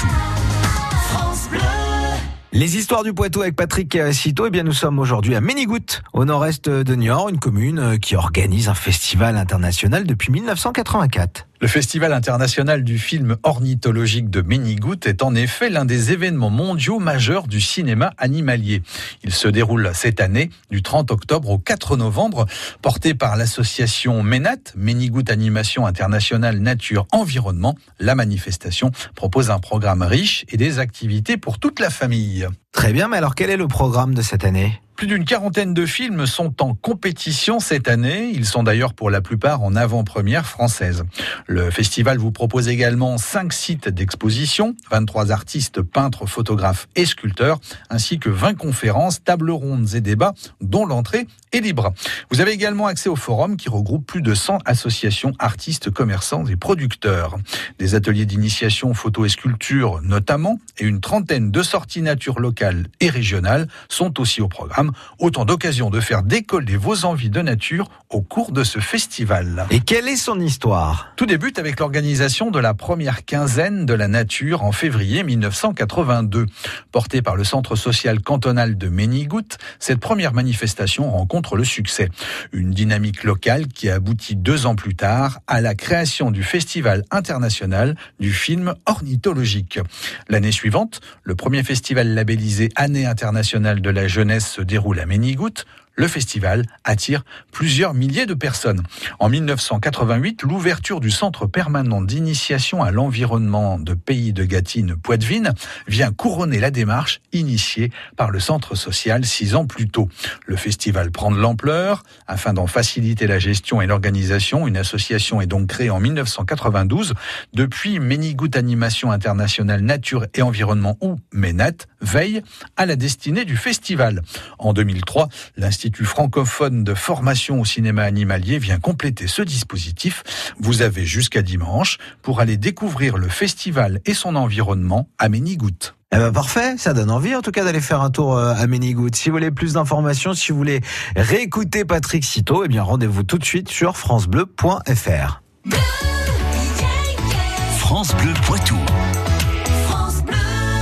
Poitou. Les histoires du Poitou avec Patrick Cito, eh bien nous sommes aujourd'hui à Ménigout, au nord-est de Niort, une commune qui organise un festival international depuis 1984. Le Festival international du film ornithologique de Ménigout est en effet l'un des événements mondiaux majeurs du cinéma animalier. Il se déroule cette année du 30 octobre au 4 novembre, porté par l'association MENAT, Ménigout Animation Internationale Nature Environnement. La manifestation propose un programme riche et des activités pour toute la famille. Très bien, mais alors quel est le programme de cette année? Plus d'une quarantaine de films sont en compétition cette année. Ils sont d'ailleurs pour la plupart en avant-première française. Le festival vous propose également cinq sites d'exposition, 23 artistes, peintres, photographes et sculpteurs, ainsi que 20 conférences, tables rondes et débats dont l'entrée est libre. Vous avez également accès au forum qui regroupe plus de 100 associations, artistes, commerçants et producteurs. Des ateliers d'initiation photo et sculpture notamment, et une trentaine de sorties nature locales et régionales sont aussi au programme Autant d'occasions de faire décoller vos envies de nature au cours de ce festival. Et quelle est son histoire? Tout débute avec l'organisation de la première quinzaine de la nature en février 1982. Portée par le Centre social cantonal de Ménigout, cette première manifestation rencontre le succès. Une dynamique locale qui aboutit deux ans plus tard à la création du Festival international du film ornithologique. L'année suivante, le premier festival labellisé Année internationale de la jeunesse se déroule à Ménigout, le festival attire plusieurs milliers de personnes. En 1988, l'ouverture du centre permanent d'initiation à l'environnement de Pays de Gâtine Poitevine vient couronner la démarche initiée par le centre social six ans plus tôt. Le festival prend de l'ampleur. Afin d'en faciliter la gestion et l'organisation, une association est donc créée en 1992. Depuis, Ménigout Animation Internationale Nature et Environnement ou MENAT veille à la destinée du festival. En 2003, l'Institut francophone de formation au cinéma animalier vient compléter ce dispositif. Vous avez jusqu'à dimanche pour aller découvrir le festival et son environnement à Ménigout. Eh ben parfait, ça donne envie en tout cas d'aller faire un tour euh, à Ménigout. Si vous voulez plus d'informations, si vous voulez réécouter Patrick Citeau, eh bien rendez-vous tout de suite sur francebleu.fr. France Bleu Poitou.